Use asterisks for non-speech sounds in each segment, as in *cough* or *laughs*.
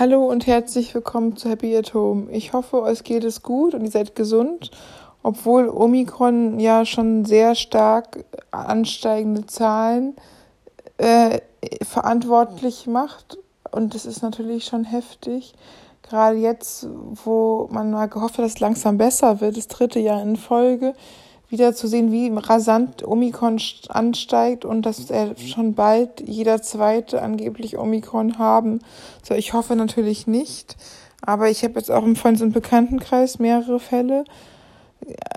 Hallo und herzlich willkommen zu Happy at Home. Ich hoffe, euch geht es gut und ihr seid gesund, obwohl Omikron ja schon sehr stark ansteigende Zahlen äh, verantwortlich macht. Und das ist natürlich schon heftig. Gerade jetzt, wo man mal gehofft hat, dass es langsam besser wird, das dritte Jahr in Folge, wieder zu sehen, wie rasant Omikron ansteigt und dass er schon bald jeder zweite angeblich Omikron haben soll. Ich hoffe natürlich nicht, aber ich habe jetzt auch im Freundes- und Bekanntenkreis mehrere Fälle.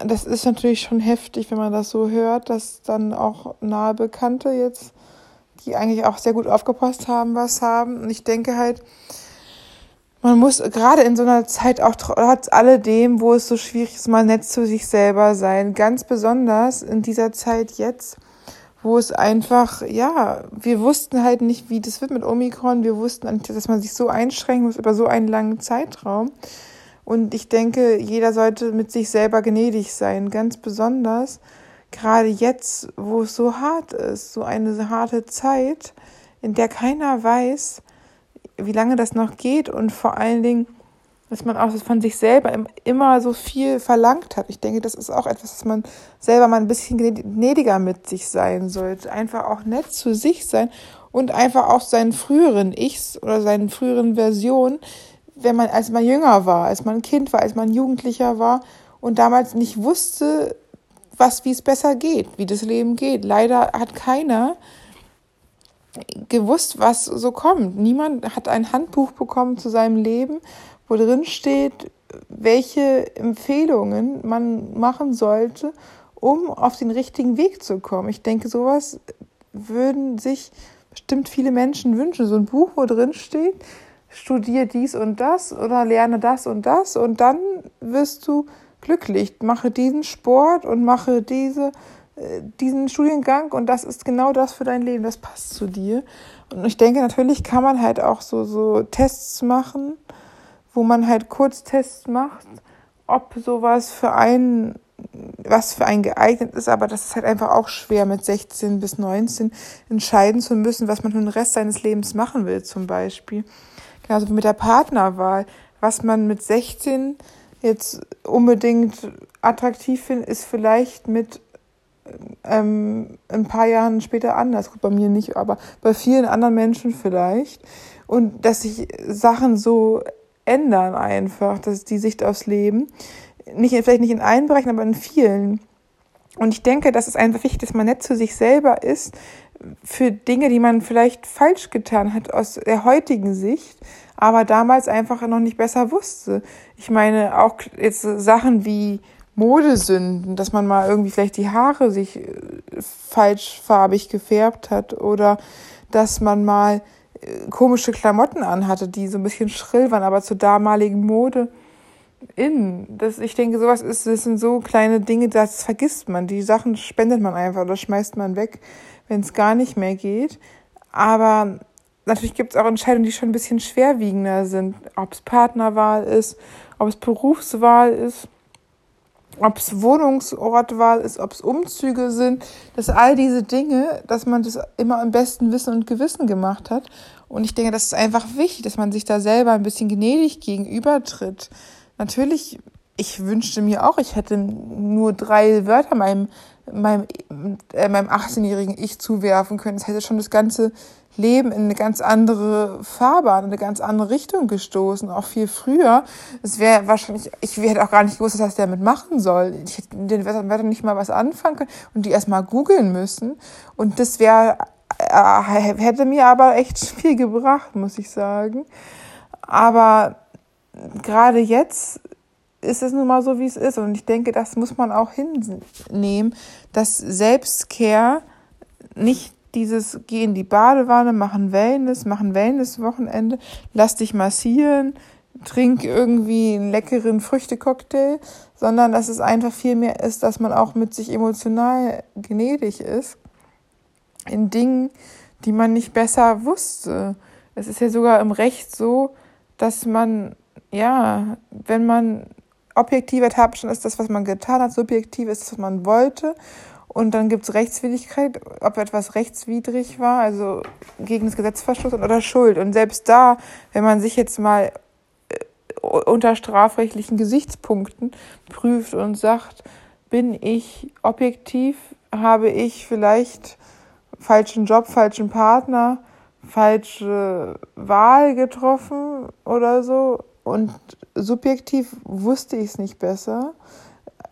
Das ist natürlich schon heftig, wenn man das so hört, dass dann auch nahe Bekannte jetzt, die eigentlich auch sehr gut aufgepasst haben, was haben. Und ich denke halt, man muss gerade in so einer Zeit auch trotz alledem, wo es so schwierig ist, mal nett zu sich selber sein. Ganz besonders in dieser Zeit jetzt, wo es einfach, ja, wir wussten halt nicht, wie das wird mit Omikron. Wir wussten nicht, dass man sich so einschränken muss über so einen langen Zeitraum. Und ich denke, jeder sollte mit sich selber gnädig sein. Ganz besonders gerade jetzt, wo es so hart ist, so eine harte Zeit, in der keiner weiß, wie lange das noch geht und vor allen Dingen, dass man auch von sich selber immer so viel verlangt hat. Ich denke, das ist auch etwas, dass man selber mal ein bisschen gnädiger mit sich sein sollte. Einfach auch nett zu sich sein und einfach auch seinen früheren Ichs oder seinen früheren Versionen, wenn man, als man jünger war, als man Kind war, als man Jugendlicher war und damals nicht wusste, was, wie es besser geht, wie das Leben geht. Leider hat keiner gewusst, was so kommt. Niemand hat ein Handbuch bekommen zu seinem Leben, wo drin steht, welche Empfehlungen man machen sollte, um auf den richtigen Weg zu kommen. Ich denke, sowas würden sich bestimmt viele Menschen wünschen. So ein Buch, wo drin steht, studiere dies und das oder lerne das und das und dann wirst du glücklich. Mache diesen Sport und mache diese diesen Studiengang und das ist genau das für dein Leben, das passt zu dir. Und ich denke, natürlich kann man halt auch so, so Tests machen, wo man halt Kurztests macht, ob sowas für einen, was für einen geeignet ist, aber das ist halt einfach auch schwer mit 16 bis 19 entscheiden zu müssen, was man für den Rest seines Lebens machen will, zum Beispiel. Genauso wie mit der Partnerwahl. Was man mit 16 jetzt unbedingt attraktiv findet, ist vielleicht mit ähm, ein paar Jahren später anders. Gut, bei mir nicht, aber bei vielen anderen Menschen vielleicht. Und dass sich Sachen so ändern einfach, dass die Sicht aufs Leben, nicht, vielleicht nicht in allen Bereichen, aber in vielen. Und ich denke, dass es einfach wichtig, dass man nett zu sich selber ist für Dinge, die man vielleicht falsch getan hat aus der heutigen Sicht, aber damals einfach noch nicht besser wusste. Ich meine, auch jetzt Sachen wie Modesünden, dass man mal irgendwie vielleicht die Haare sich äh, falschfarbig gefärbt hat oder dass man mal äh, komische Klamotten anhatte, die so ein bisschen schrill waren, aber zur damaligen Mode in. Das, ich denke, sowas ist, das sind so kleine Dinge, das vergisst man. Die Sachen spendet man einfach oder schmeißt man weg, wenn es gar nicht mehr geht. Aber natürlich gibt es auch Entscheidungen, die schon ein bisschen schwerwiegender sind. Ob es Partnerwahl ist, ob es Berufswahl ist ob es Wohnungsortwahl ist, ob es Umzüge sind, dass all diese Dinge, dass man das immer im besten Wissen und Gewissen gemacht hat. Und ich denke, das ist einfach wichtig, dass man sich da selber ein bisschen gnädig gegenübertritt. Natürlich, ich wünschte mir auch, ich hätte nur drei Wörter meinem, meinem, äh, meinem 18-jährigen Ich zuwerfen können. Es hätte schon das ganze Leben in eine ganz andere Fahrbahn, in eine ganz andere Richtung gestoßen, auch viel früher. Es wäre wahrscheinlich, ich hätte auch gar nicht gewusst, was der damit machen soll. Ich hätte den Wörtern nicht mal was anfangen können und die erstmal googeln müssen. Und das wäre, äh, hätte mir aber echt *laughs* viel gebracht, muss ich sagen. Aber gerade jetzt ist es nun mal so, wie es ist. Und ich denke, das muss man auch hinnehmen, dass Selbstcare nicht dieses, geh in die Badewanne, machen Wellness, machen Wellness-Wochenende, lass dich massieren, trink irgendwie einen leckeren Früchtecocktail, sondern dass es einfach viel mehr ist, dass man auch mit sich emotional gnädig ist in Dingen, die man nicht besser wusste. Es ist ja sogar im Recht so, dass man, ja, wenn man objektiver Tatbestand ist das, was man getan hat, subjektiv ist das, was man wollte Und dann gibt es Rechtswidrigkeit, ob etwas rechtswidrig war, also gegen das Gesetz verstoßen oder Schuld. Und selbst da, wenn man sich jetzt mal äh, unter strafrechtlichen Gesichtspunkten prüft und sagt, bin ich objektiv, habe ich vielleicht falschen Job, falschen Partner, falsche Wahl getroffen oder so und subjektiv wusste ich es nicht besser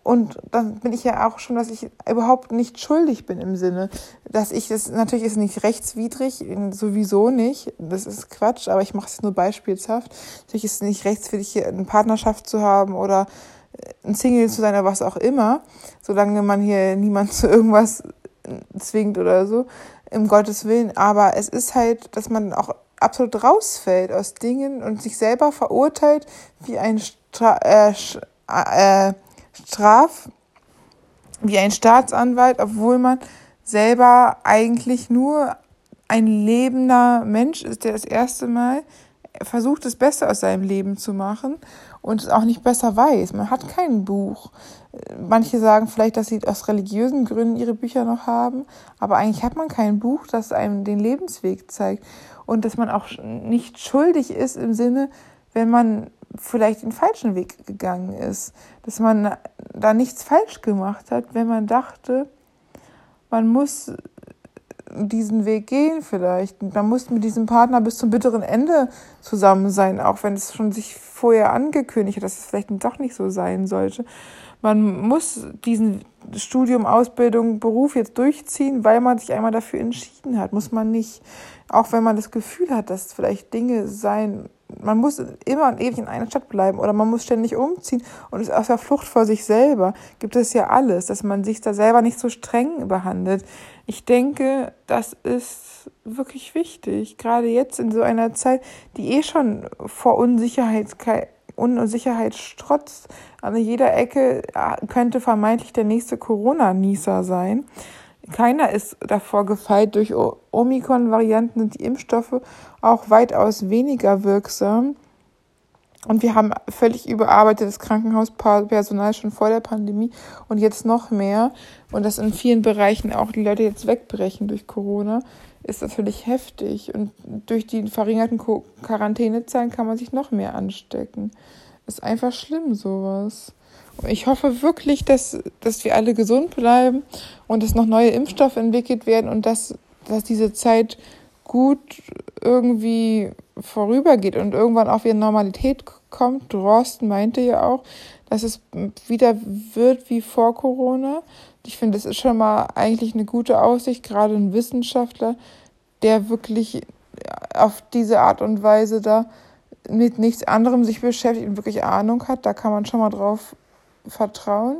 und dann bin ich ja auch schon, dass ich überhaupt nicht schuldig bin im Sinne, dass ich das, natürlich ist nicht rechtswidrig, sowieso nicht, das ist Quatsch, aber ich mache es nur beispielshaft. Natürlich ist es nicht rechtswidrig, eine Partnerschaft zu haben oder äh, ein Single zu sein oder was auch immer, solange man hier niemand zu irgendwas zwingt oder so, im Gottes Willen. Aber es ist halt, dass man auch absolut rausfällt aus Dingen und sich selber verurteilt wie ein Stra äh, äh, Straf wie ein Staatsanwalt, obwohl man selber eigentlich nur ein lebender Mensch ist, der das erste Mal versucht, das Beste aus seinem Leben zu machen und es auch nicht besser weiß. Man hat kein Buch. Manche sagen vielleicht, dass sie aus religiösen Gründen ihre Bücher noch haben, aber eigentlich hat man kein Buch, das einem den Lebensweg zeigt und dass man auch nicht schuldig ist im Sinne, wenn man vielleicht den falschen Weg gegangen ist, dass man da nichts falsch gemacht hat, wenn man dachte, man muss diesen Weg gehen vielleicht. Man muss mit diesem Partner bis zum bitteren Ende zusammen sein, auch wenn es schon sich vorher angekündigt hat, dass es vielleicht doch nicht so sein sollte. Man muss diesen Studium, Ausbildung, Beruf jetzt durchziehen, weil man sich einmal dafür entschieden hat. Muss man nicht, auch wenn man das Gefühl hat, dass vielleicht Dinge sein man muss immer und ewig in einer Stadt bleiben oder man muss ständig umziehen und ist aus der Flucht vor sich selber. Gibt es ja alles, dass man sich da selber nicht so streng behandelt. Ich denke, das ist wirklich wichtig, gerade jetzt in so einer Zeit, die eh schon vor Unsicherheit, Unsicherheit strotzt. An jeder Ecke äh, könnte vermeintlich der nächste Corona-Nieser sein. Keiner ist davor gefeit. Durch Omikron-Varianten sind die Impfstoffe auch weitaus weniger wirksam. Und wir haben völlig überarbeitetes Krankenhauspersonal schon vor der Pandemie und jetzt noch mehr. Und dass in vielen Bereichen auch die Leute jetzt wegbrechen durch Corona, ist natürlich heftig. Und durch die verringerten Quarantänezahlen kann man sich noch mehr anstecken. Ist einfach schlimm, sowas. Ich hoffe wirklich, dass, dass wir alle gesund bleiben und dass noch neue Impfstoffe entwickelt werden und dass, dass diese Zeit gut irgendwie vorübergeht und irgendwann auch wieder Normalität kommt. Drosten meinte ja auch, dass es wieder wird wie vor Corona. Ich finde, das ist schon mal eigentlich eine gute Aussicht, gerade ein Wissenschaftler, der wirklich auf diese Art und Weise da mit nichts anderem sich beschäftigt und wirklich Ahnung hat. Da kann man schon mal drauf vertrauen.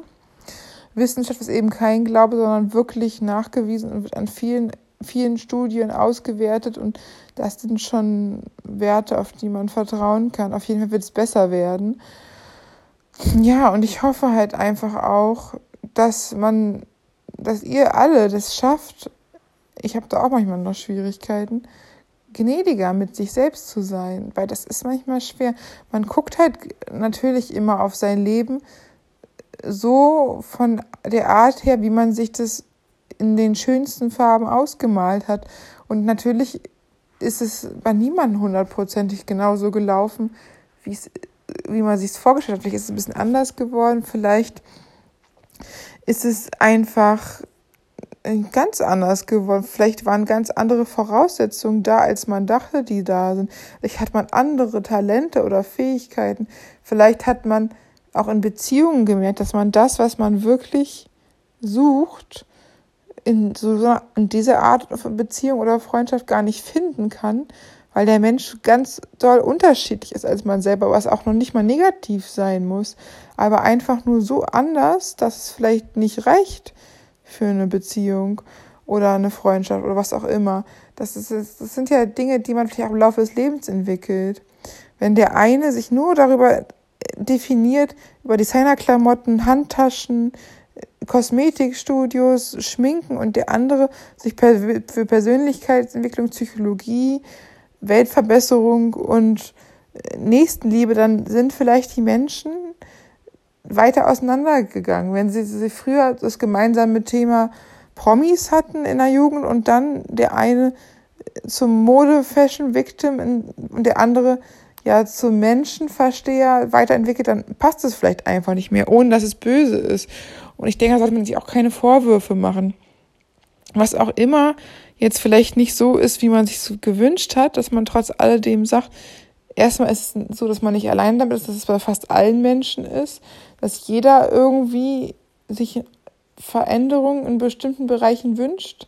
Wissenschaft ist eben kein Glaube, sondern wirklich nachgewiesen und wird an vielen, vielen Studien ausgewertet und das sind schon Werte, auf die man vertrauen kann. Auf jeden Fall wird es besser werden. Ja, und ich hoffe halt einfach auch, dass man, dass ihr alle das schafft. Ich habe da auch manchmal noch Schwierigkeiten, gnädiger mit sich selbst zu sein, weil das ist manchmal schwer. Man guckt halt natürlich immer auf sein Leben so von der Art her, wie man sich das in den schönsten Farben ausgemalt hat. Und natürlich ist es bei niemandem hundertprozentig genauso gelaufen, wie man sich es vorgestellt hat. Vielleicht ist es ein bisschen anders geworden, vielleicht ist es einfach ganz anders geworden. Vielleicht waren ganz andere Voraussetzungen da, als man dachte, die da sind. Vielleicht hat man andere Talente oder Fähigkeiten. Vielleicht hat man auch in Beziehungen gemerkt, dass man das, was man wirklich sucht, in, so, in dieser Art von Beziehung oder Freundschaft gar nicht finden kann, weil der Mensch ganz doll unterschiedlich ist als man selber, was auch noch nicht mal negativ sein muss, aber einfach nur so anders, dass es vielleicht nicht reicht für eine Beziehung oder eine Freundschaft oder was auch immer. Das, ist, das sind ja Dinge, die man vielleicht auch im Laufe des Lebens entwickelt. Wenn der eine sich nur darüber definiert über Designerklamotten, Handtaschen, Kosmetikstudios, Schminken und der andere sich für Persönlichkeitsentwicklung, Psychologie, Weltverbesserung und Nächstenliebe, dann sind vielleicht die Menschen weiter auseinandergegangen. Wenn sie, sie früher das gemeinsame Thema Promis hatten in der Jugend und dann der eine zum Mode-Fashion-Victim und der andere ja zum Menschenversteher weiterentwickelt, dann passt es vielleicht einfach nicht mehr, ohne dass es böse ist. Und ich denke, da sollte man sich auch keine Vorwürfe machen. Was auch immer jetzt vielleicht nicht so ist, wie man sich so gewünscht hat, dass man trotz alledem sagt, erstmal ist es so, dass man nicht allein damit ist, dass es bei fast allen Menschen ist, dass jeder irgendwie sich Veränderungen in bestimmten Bereichen wünscht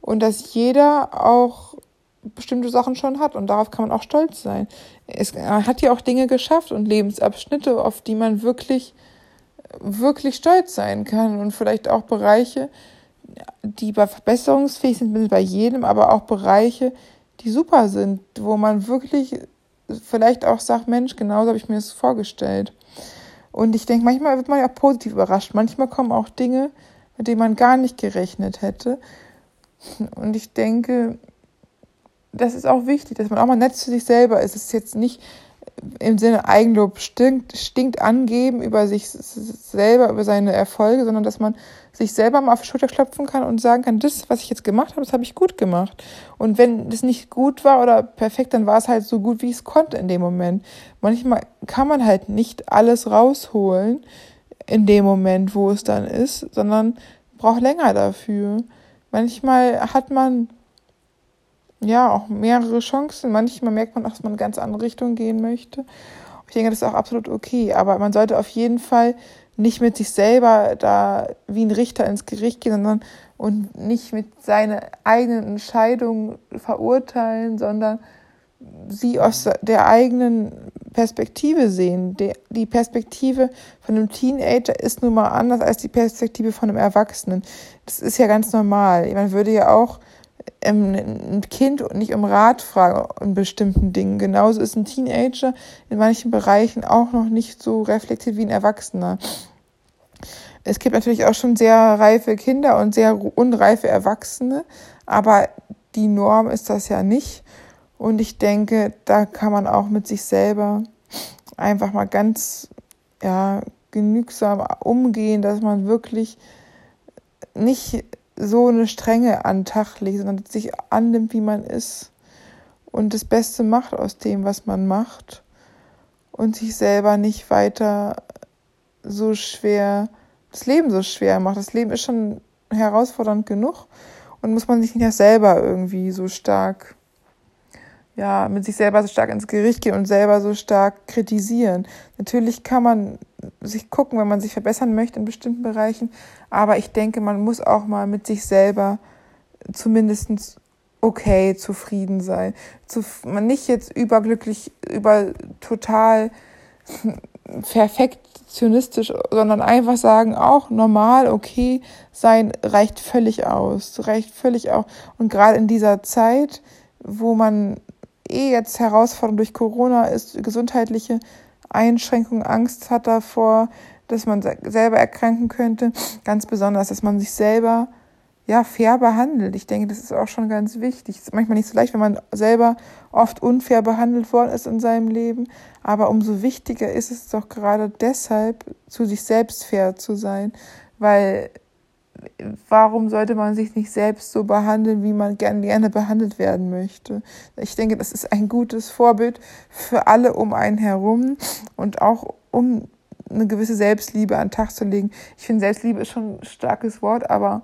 und dass jeder auch bestimmte Sachen schon hat und darauf kann man auch stolz sein. Es hat ja auch Dinge geschafft und Lebensabschnitte, auf die man wirklich, wirklich stolz sein kann und vielleicht auch Bereiche, die verbesserungsfähig sind bei jedem, aber auch Bereiche, die super sind, wo man wirklich vielleicht auch sagt, Mensch, genauso habe ich mir das vorgestellt. Und ich denke, manchmal wird man ja auch positiv überrascht. Manchmal kommen auch Dinge, mit denen man gar nicht gerechnet hätte. Und ich denke, das ist auch wichtig, dass man auch mal nett zu sich selber ist. Es ist jetzt nicht im Sinne Eigenlob stinkt, stinkt angeben über sich selber, über seine Erfolge, sondern dass man sich selber mal auf die Schulter klopfen kann und sagen kann, das, was ich jetzt gemacht habe, das habe ich gut gemacht. Und wenn das nicht gut war oder perfekt, dann war es halt so gut, wie ich es konnte in dem Moment. Manchmal kann man halt nicht alles rausholen in dem Moment, wo es dann ist, sondern braucht länger dafür. Manchmal hat man ja auch mehrere Chancen. Manchmal merkt man auch, dass man in eine ganz andere Richtung gehen möchte. Ich denke, das ist auch absolut okay. Aber man sollte auf jeden Fall nicht mit sich selber da wie ein Richter ins Gericht gehen, sondern und nicht mit seinen eigenen Entscheidungen verurteilen, sondern sie aus der eigenen Perspektive sehen. Die Perspektive von einem Teenager ist nun mal anders als die Perspektive von einem Erwachsenen. Das ist ja ganz normal. Man würde ja auch ein Kind nicht um Rat fragen in bestimmten Dingen. Genauso ist ein Teenager in manchen Bereichen auch noch nicht so reflektiert wie ein Erwachsener. Es gibt natürlich auch schon sehr reife Kinder und sehr unreife Erwachsene, aber die Norm ist das ja nicht. Und ich denke, da kann man auch mit sich selber einfach mal ganz ja, genügsam umgehen, dass man wirklich nicht so eine Strenge an den Tag legt, sondern sich annimmt, wie man ist und das Beste macht aus dem, was man macht und sich selber nicht weiter so schwer, das Leben so schwer macht. Das Leben ist schon herausfordernd genug und muss man sich nicht selber irgendwie so stark ja, mit sich selber so stark ins Gericht gehen und selber so stark kritisieren. Natürlich kann man sich gucken, wenn man sich verbessern möchte in bestimmten Bereichen, aber ich denke, man muss auch mal mit sich selber zumindest okay zufrieden sein. Man nicht jetzt überglücklich, über total *laughs* perfektionistisch, sondern einfach sagen, auch normal, okay sein reicht völlig aus, reicht völlig aus. Und gerade in dieser Zeit, wo man eh jetzt Herausforderung durch Corona ist, gesundheitliche Einschränkungen, Angst hat davor, dass man selber erkranken könnte. Ganz besonders, dass man sich selber ja fair behandelt. Ich denke, das ist auch schon ganz wichtig. Es ist manchmal nicht so leicht, wenn man selber oft unfair behandelt worden ist in seinem Leben. Aber umso wichtiger ist es doch gerade deshalb, zu sich selbst fair zu sein, weil warum sollte man sich nicht selbst so behandeln, wie man gerne, gerne behandelt werden möchte? Ich denke, das ist ein gutes Vorbild für alle um einen herum und auch um eine gewisse Selbstliebe an den Tag zu legen. Ich finde, Selbstliebe ist schon ein starkes Wort, aber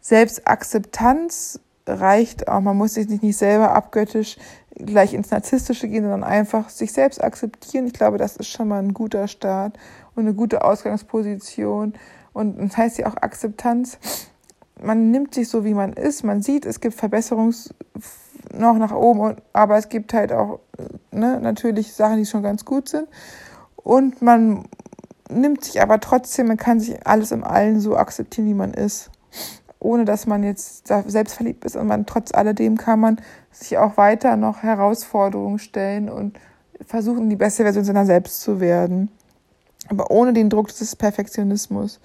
Selbstakzeptanz reicht auch. Man muss sich nicht selber abgöttisch gleich ins Narzisstische gehen, sondern einfach sich selbst akzeptieren. Ich glaube, das ist schon mal ein guter Start und eine gute Ausgangsposition und das heißt ja auch Akzeptanz. Man nimmt sich so, wie man ist. Man sieht, es gibt Verbesserungs noch nach oben, aber es gibt halt auch ne, natürlich Sachen, die schon ganz gut sind. Und man nimmt sich aber trotzdem, man kann sich alles im Allen so akzeptieren, wie man ist. Ohne dass man jetzt selbst verliebt ist und man trotz alledem kann man sich auch weiter noch Herausforderungen stellen und versuchen, die beste Version seiner selbst zu werden aber ohne den Druck des Perfektionismus.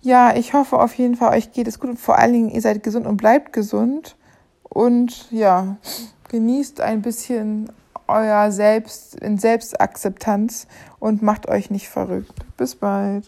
Ja, ich hoffe auf jeden Fall, euch geht es gut und vor allen Dingen, ihr seid gesund und bleibt gesund und ja, genießt ein bisschen euer Selbst, in Selbstakzeptanz und macht euch nicht verrückt. Bis bald.